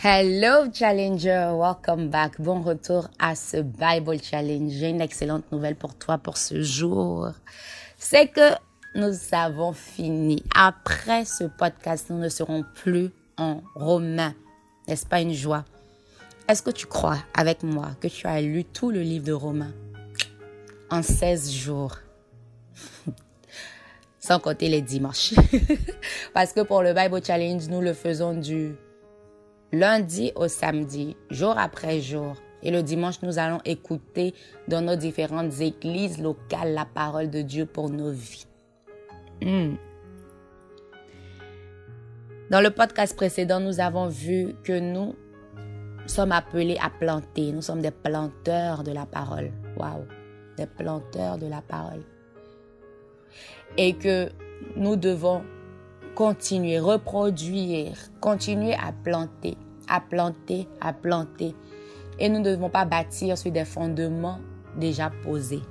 Hello Challenger, welcome back. Bon retour à ce Bible Challenge. J'ai une excellente nouvelle pour toi pour ce jour. C'est que nous avons fini. Après ce podcast, nous ne serons plus en romain. N'est-ce pas une joie? Est-ce que tu crois avec moi que tu as lu tout le livre de Romains en 16 jours? Sans compter les dimanches. Parce que pour le Bible Challenge, nous le faisons du lundi au samedi, jour après jour. Et le dimanche, nous allons écouter dans nos différentes églises locales la parole de Dieu pour nos vies. Hmm. Dans le podcast précédent, nous avons vu que nous sommes appelés à planter. Nous sommes des planteurs de la parole. Waouh! Des planteurs de la parole. Et que nous devons continuer, reproduire, continuer à planter, à planter, à planter. Et nous ne devons pas bâtir sur des fondements déjà posés.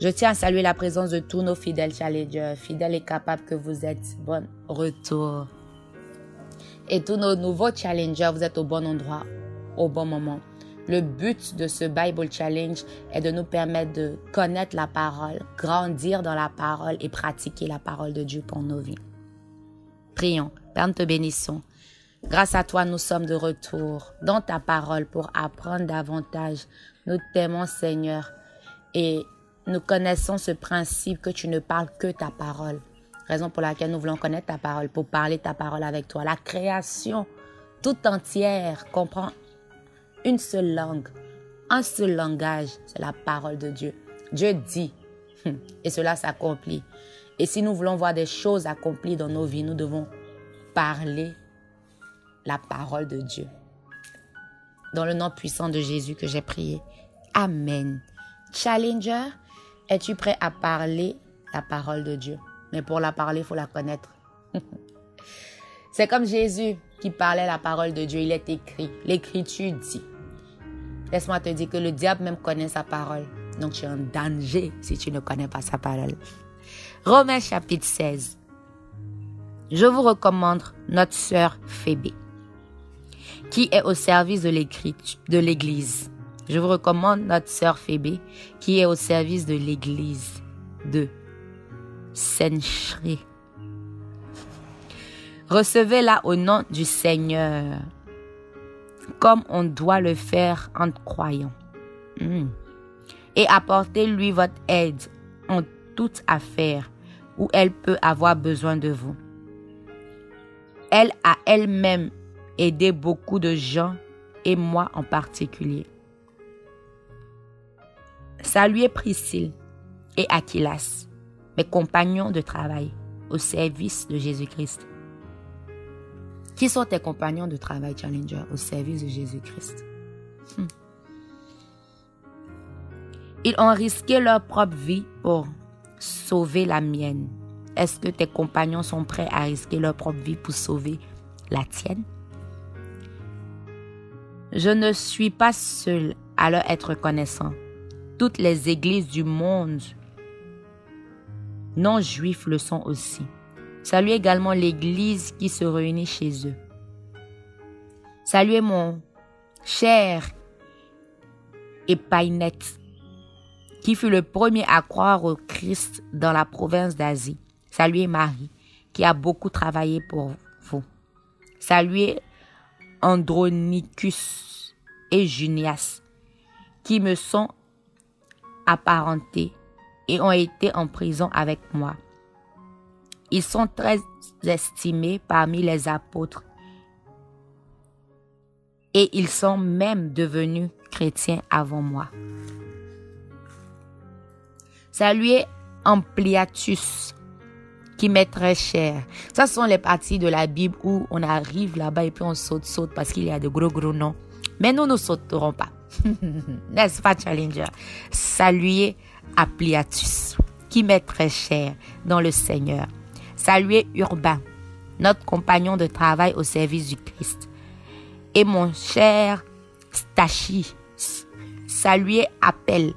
Je tiens à saluer la présence de tous nos fidèles challengers, fidèles et capables que vous êtes. Bon retour. Et tous nos nouveaux challengers, vous êtes au bon endroit, au bon moment. Le but de ce Bible Challenge est de nous permettre de connaître la parole, grandir dans la parole et pratiquer la parole de Dieu pour nos vies. Prions. Père, nous te bénissons. Grâce à toi, nous sommes de retour dans ta parole pour apprendre davantage. Nous t'aimons, Seigneur, et nous connaissons ce principe que tu ne parles que ta parole. Raison pour laquelle nous voulons connaître ta parole, pour parler ta parole avec toi. La création tout entière comprend une seule langue, un seul langage, c'est la parole de Dieu. Dieu dit, et cela s'accomplit. Et si nous voulons voir des choses accomplies dans nos vies, nous devons parler la parole de Dieu. Dans le nom puissant de Jésus que j'ai prié. Amen. Challenger, es-tu prêt à parler la parole de Dieu? Mais pour la parler, il faut la connaître. C'est comme Jésus qui parlait la parole de Dieu. Il est écrit. L'écriture dit. Laisse-moi te dire que le diable même connaît sa parole. Donc tu es en danger si tu ne connais pas sa parole. Romains chapitre 16. Je vous recommande notre sœur Phébé, qui est au service de l'Église. Je vous recommande notre sœur Phébé, qui est au service de l'Église de Sencherie. Recevez-la au nom du Seigneur comme on doit le faire en croyant. Hmm. Et apportez-lui votre aide en toute affaire où elle peut avoir besoin de vous. Elle a elle-même aidé beaucoup de gens et moi en particulier. Saluez Priscille et Aquilas, mes compagnons de travail au service de Jésus-Christ. Qui sont tes compagnons de travail, Challenger, au service de Jésus-Christ? Hmm. Ils ont risqué leur propre vie pour sauver la mienne. Est-ce que tes compagnons sont prêts à risquer leur propre vie pour sauver la tienne? Je ne suis pas seul à leur être reconnaissant. Toutes les églises du monde non juifs le sont aussi. Saluez également l'église qui se réunit chez eux. Saluez mon cher Épainette, qui fut le premier à croire au Christ dans la province d'Asie. Saluez Marie, qui a beaucoup travaillé pour vous. Saluez Andronicus et Junias, qui me sont apparentés et ont été en prison avec moi. Ils sont très estimés parmi les apôtres et ils sont même devenus chrétiens avant moi. Saluez Ampliatus, qui m'est très cher. Ça sont les parties de la Bible où on arrive là-bas et puis on saute, saute parce qu'il y a de gros, gros noms. Mais nous ne sauterons pas. N'est-ce pas, Challenger? Saluez Ampliatus, qui m'est très cher dans le Seigneur. Saluez Urbain, notre compagnon de travail au service du Christ. Et mon cher Stachi, saluez Appel,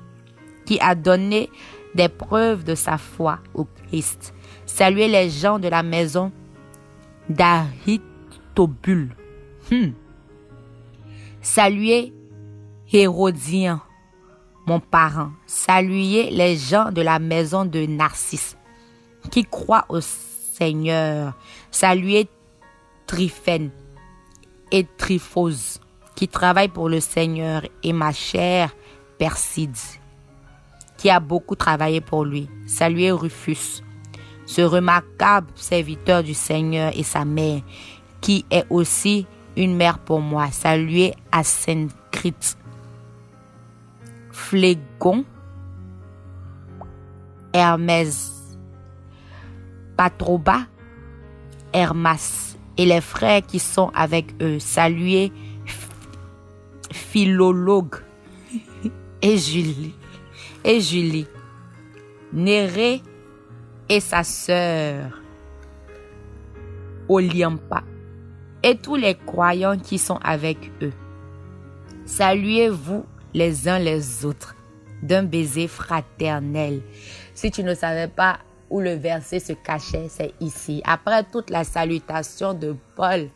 qui a donné des preuves de sa foi au Christ. Saluez les gens de la maison d'Ahitobul. Hmm. Saluez Hérodien, mon parent. Saluez les gens de la maison de Narcisse qui croient au Seigneur. Saluez Tryphène et Tryphose qui travaillent pour le Seigneur et ma chère Perside qui a beaucoup travaillé pour lui. Saluez Rufus, ce remarquable serviteur du Seigneur et sa mère, qui est aussi une mère pour moi. Saluez Asencrit, Flégon, Hermès, Patroba, Hermas et les frères qui sont avec eux. Saluez Philologue et Julie et Julie, Néré et sa sœur Oliampa et tous les croyants qui sont avec eux. Saluez-vous les uns les autres d'un baiser fraternel. Si tu ne savais pas où le verset se cachait, c'est ici. Après toute la salutation de Paul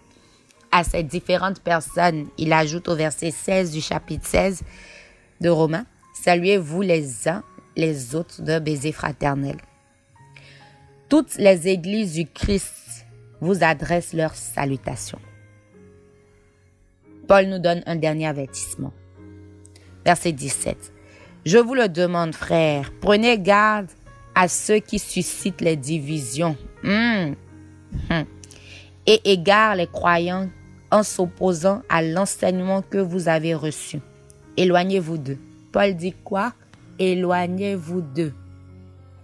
à ces différentes personnes, il ajoute au verset 16 du chapitre 16 de Romains, Saluez-vous les uns les autres d'un baiser fraternel. Toutes les églises du Christ vous adressent leurs salutations. Paul nous donne un dernier avertissement. Verset 17. Je vous le demande, frères, prenez garde à ceux qui suscitent les divisions hmm. Hmm. et égarent les croyants en s'opposant à l'enseignement que vous avez reçu. Éloignez-vous d'eux. Paul dit quoi? Éloignez-vous d'eux.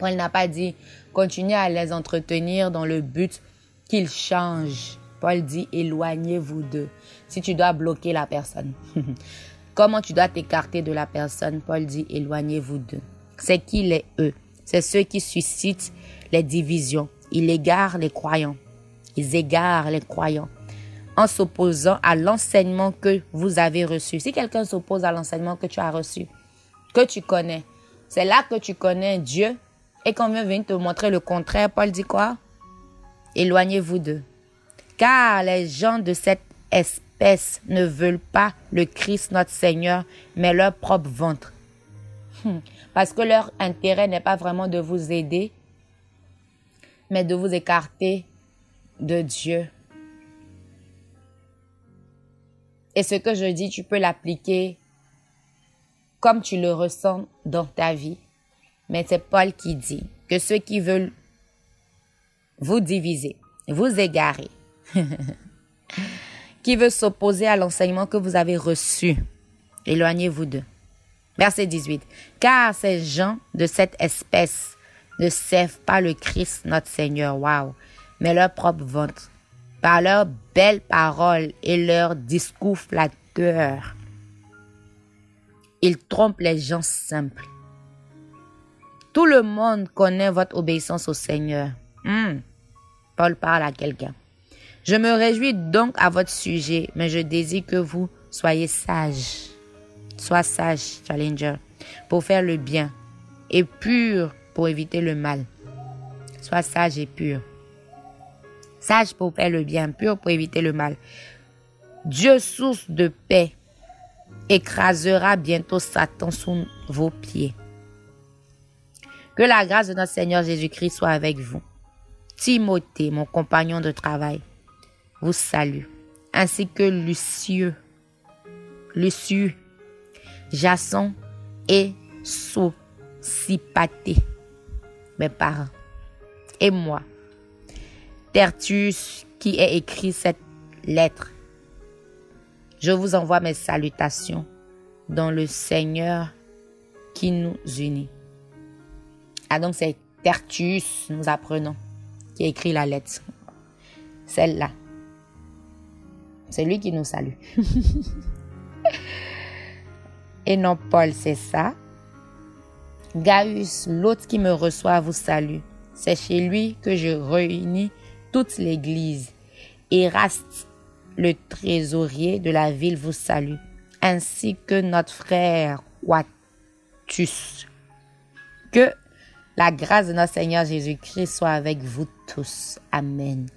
Paul n'a pas dit continuez à les entretenir dans le but qu'ils changent. Paul dit éloignez-vous d'eux. Si tu dois bloquer la personne, comment tu dois t'écarter de la personne? Paul dit éloignez-vous d'eux. C'est qui les eux? C'est ceux qui suscitent les divisions. Ils égarent les croyants. Ils égarent les croyants en s'opposant à l'enseignement que vous avez reçu. Si quelqu'un s'oppose à l'enseignement que tu as reçu, que tu connais, c'est là que tu connais Dieu et qu'on vient te montrer le contraire. Paul dit quoi? Éloignez-vous d'eux. Car les gens de cette espèce ne veulent pas le Christ notre Seigneur, mais leur propre ventre. Hmm. Parce que leur intérêt n'est pas vraiment de vous aider, mais de vous écarter de Dieu. Et ce que je dis, tu peux l'appliquer comme tu le ressens dans ta vie. Mais c'est Paul qui dit que ceux qui veulent vous diviser, vous égarer, qui veut s'opposer à l'enseignement que vous avez reçu, éloignez-vous d'eux. Verset 18. Car ces gens de cette espèce ne servent pas le Christ notre Seigneur, wow, mais leur propre ventre par leurs belles paroles et leurs discours flatteurs. Ils trompent les gens simples. Tout le monde connaît votre obéissance au Seigneur. Hmm. Paul parle à quelqu'un. Je me réjouis donc à votre sujet, mais je désire que vous soyez sage. Sois sage, Challenger, pour faire le bien et pur pour éviter le mal. Sois sage et pur sage pour faire le bien, pur pour éviter le mal. Dieu, source de paix, écrasera bientôt Satan sous vos pieds. Que la grâce de notre Seigneur Jésus-Christ soit avec vous. Timothée, mon compagnon de travail, vous salue, ainsi que Lucieux, Lucieux, Jason et Sosipaté, mes parents, et moi. Tertius qui a écrit cette lettre. Je vous envoie mes salutations dans le Seigneur qui nous unit. Ah donc c'est Tertius, nous apprenons, qui a écrit la lettre. Celle-là. C'est lui qui nous salue. Et non Paul, c'est ça. Gaius, l'autre qui me reçoit, vous salue. C'est chez lui que je réunis toute l'Église. Eraste, le trésorier de la ville, vous salue, ainsi que notre frère Watus. Que la grâce de notre Seigneur Jésus-Christ soit avec vous tous. Amen.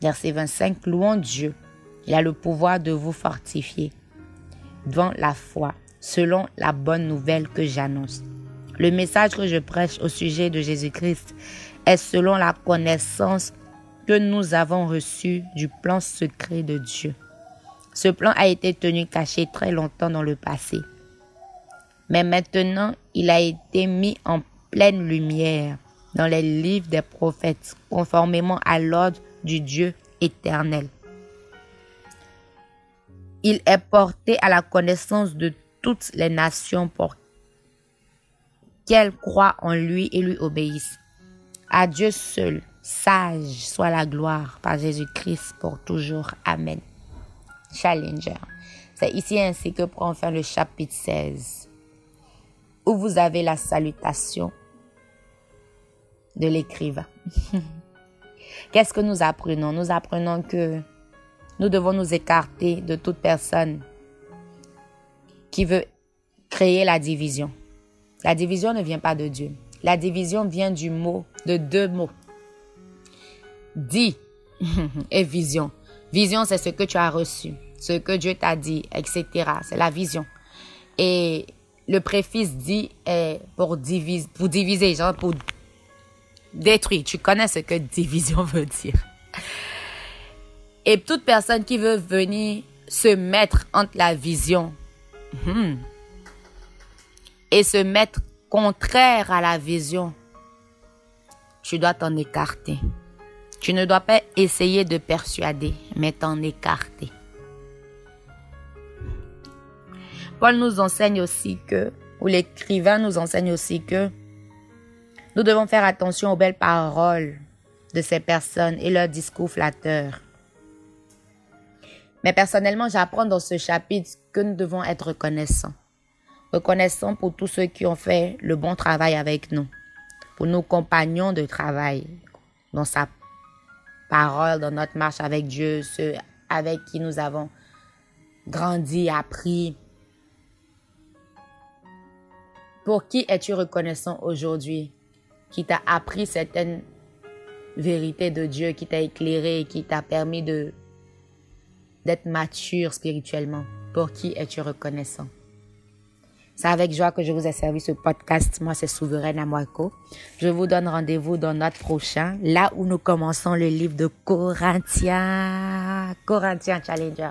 Verset 25, louons Dieu. Il a le pouvoir de vous fortifier devant la foi, selon la bonne nouvelle que j'annonce. Le message que je prêche au sujet de Jésus-Christ est selon la connaissance que nous avons reçue du plan secret de Dieu. Ce plan a été tenu caché très longtemps dans le passé. Mais maintenant, il a été mis en pleine lumière dans les livres des prophètes, conformément à l'ordre du Dieu éternel. Il est porté à la connaissance de toutes les nations pour qu'elles croient en lui et lui obéissent. À Dieu seul, sage soit la gloire par Jésus-Christ pour toujours. Amen. Challenger. C'est ici ainsi que prend fin le chapitre 16, où vous avez la salutation de l'écrivain. Qu'est-ce que nous apprenons? Nous apprenons que nous devons nous écarter de toute personne qui veut créer la division. La division ne vient pas de Dieu. La division vient du mot, de deux mots. Dit et vision. Vision, c'est ce que tu as reçu, ce que Dieu t'a dit, etc. C'est la vision. Et le préfixe dit est pour diviser, pour diviser, pour détruire. Tu connais ce que division veut dire. Et toute personne qui veut venir se mettre entre la vision hmm, et se mettre contraire à la vision, tu dois t'en écarter. Tu ne dois pas essayer de persuader, mais t'en écarter. Paul nous enseigne aussi que, ou l'écrivain nous enseigne aussi que, nous devons faire attention aux belles paroles de ces personnes et leurs discours flatteurs. Mais personnellement, j'apprends dans ce chapitre que nous devons être reconnaissants. Reconnaissants pour tous ceux qui ont fait le bon travail avec nous, pour nos compagnons de travail, dans sa parole, dans notre marche avec Dieu, ceux avec qui nous avons grandi, appris. Pour qui es-tu reconnaissant aujourd'hui? Qui t'a appris certaines vérités de Dieu, qui t'a éclairé, qui t'a permis d'être mature spirituellement. Pour qui es-tu reconnaissant? C'est avec joie que je vous ai servi ce podcast. Moi, c'est Souveraine Amouako. Je vous donne rendez-vous dans notre prochain, là où nous commençons le livre de Corinthiens. Corinthiens Challenger.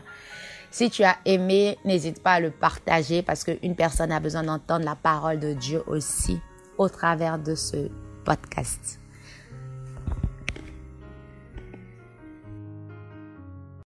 Si tu as aimé, n'hésite pas à le partager parce qu'une personne a besoin d'entendre la parole de Dieu aussi au travers de ce podcast.